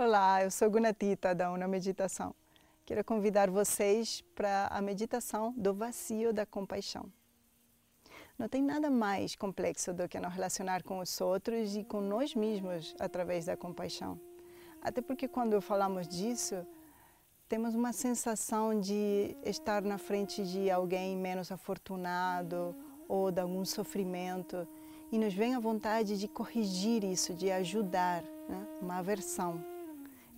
Olá, eu sou Gunatita da Una Meditação. Quero convidar vocês para a meditação do vazio da compaixão. Não tem nada mais complexo do que nos relacionar com os outros e com nós mesmos através da compaixão. Até porque quando falamos disso, temos uma sensação de estar na frente de alguém menos afortunado ou de algum sofrimento e nos vem a vontade de corrigir isso, de ajudar, né? uma aversão.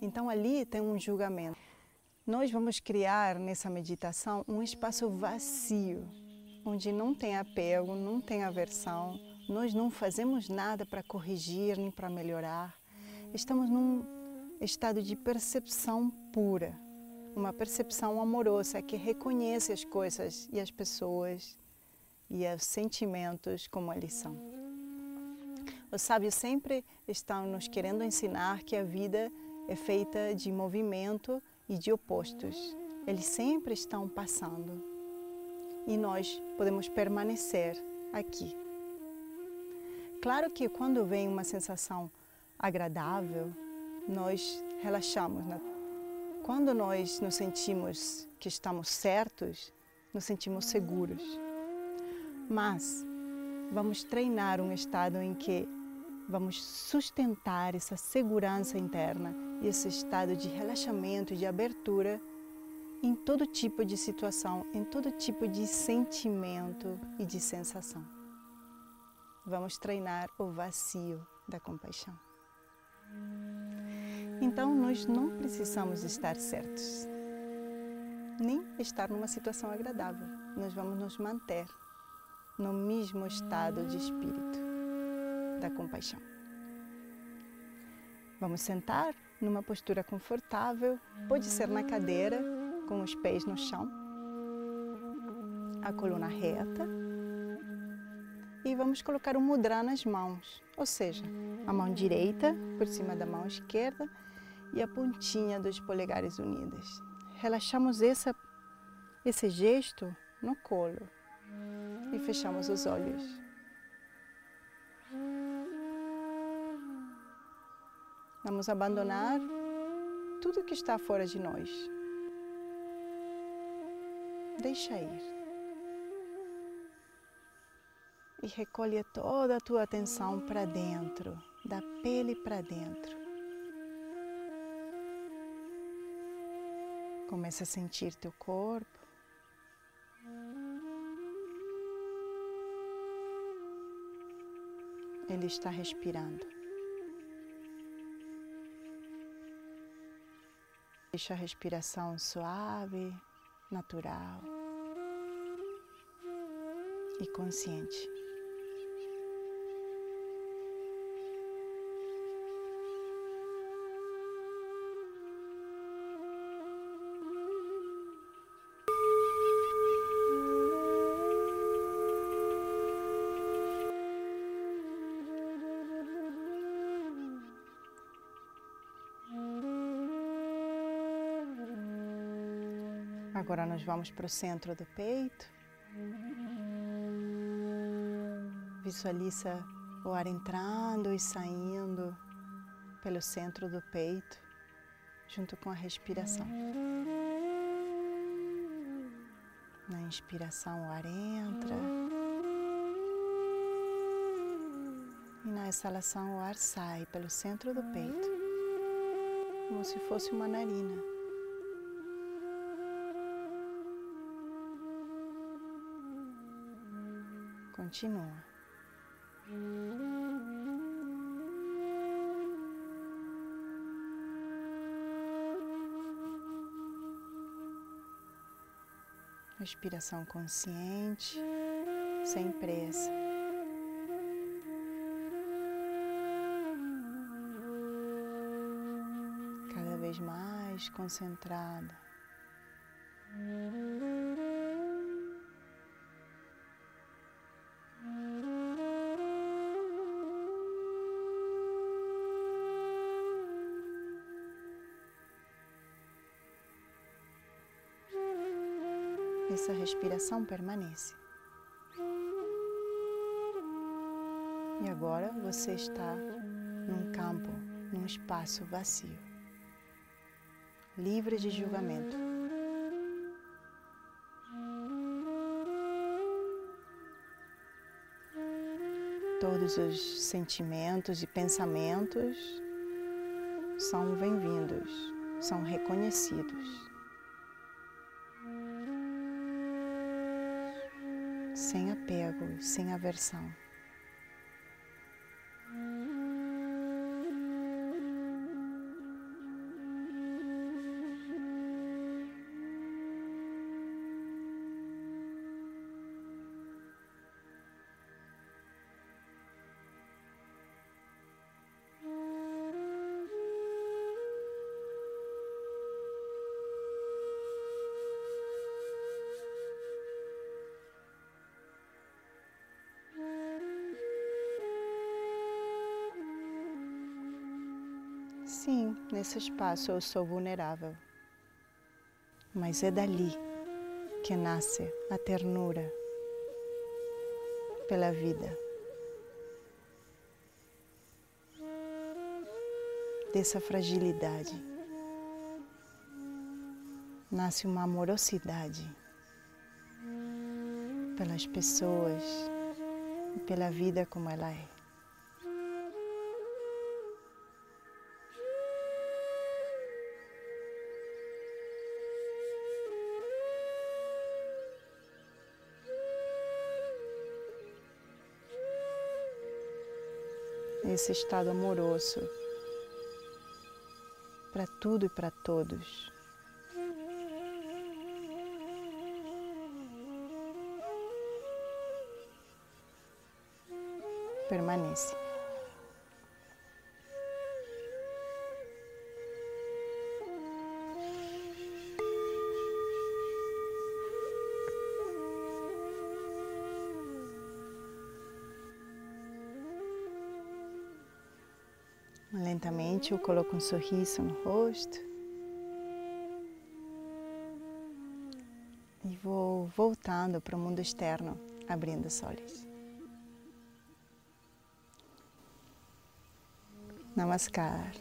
Então ali tem um julgamento. Nós vamos criar nessa meditação um espaço vazio, onde não tem apego, não tem aversão, nós não fazemos nada para corrigir nem para melhorar. Estamos num estado de percepção pura, uma percepção amorosa que reconhece as coisas e as pessoas e os sentimentos como eles são. Os sábios sempre estão nos querendo ensinar que a vida é feita de movimento e de opostos. Eles sempre estão passando e nós podemos permanecer aqui. Claro que quando vem uma sensação agradável, nós relaxamos. Né? Quando nós nos sentimos que estamos certos, nos sentimos seguros. Mas vamos treinar um estado em que vamos sustentar essa segurança interna e esse estado de relaxamento, de abertura em todo tipo de situação, em todo tipo de sentimento e de sensação. Vamos treinar o vazio da compaixão. Então, nós não precisamos estar certos, nem estar numa situação agradável. Nós vamos nos manter no mesmo estado de espírito da compaixão. Vamos sentar numa postura confortável, pode ser na cadeira, com os pés no chão, a coluna reta. E vamos colocar o mudra nas mãos, ou seja, a mão direita por cima da mão esquerda e a pontinha dos polegares unidas. Relaxamos essa, esse gesto no colo e fechamos os olhos. Vamos abandonar tudo que está fora de nós. Deixa ir. E recolhe toda a tua atenção para dentro, da pele para dentro. Começa a sentir teu corpo. Ele está respirando. Deixa a respiração suave, natural e consciente. Agora nós vamos para o centro do peito. Visualiza o ar entrando e saindo pelo centro do peito, junto com a respiração. Na inspiração, o ar entra. E na exalação, o ar sai pelo centro do peito, como se fosse uma narina. Continua. Respiração consciente, sem pressa. Cada vez mais concentrada. Essa respiração permanece. E agora você está num campo, num espaço vazio. livre de julgamento. Todos os sentimentos e pensamentos são bem-vindos, são reconhecidos. Sem apego, sem aversão. Sim, nesse espaço eu sou vulnerável. Mas é dali que nasce a ternura pela vida. Dessa fragilidade nasce uma amorosidade pelas pessoas e pela vida como ela é. Esse estado amoroso para tudo e para todos. Permanece. Lentamente eu coloco um sorriso no rosto. E vou voltando para o mundo externo, abrindo os olhos. Namaskar.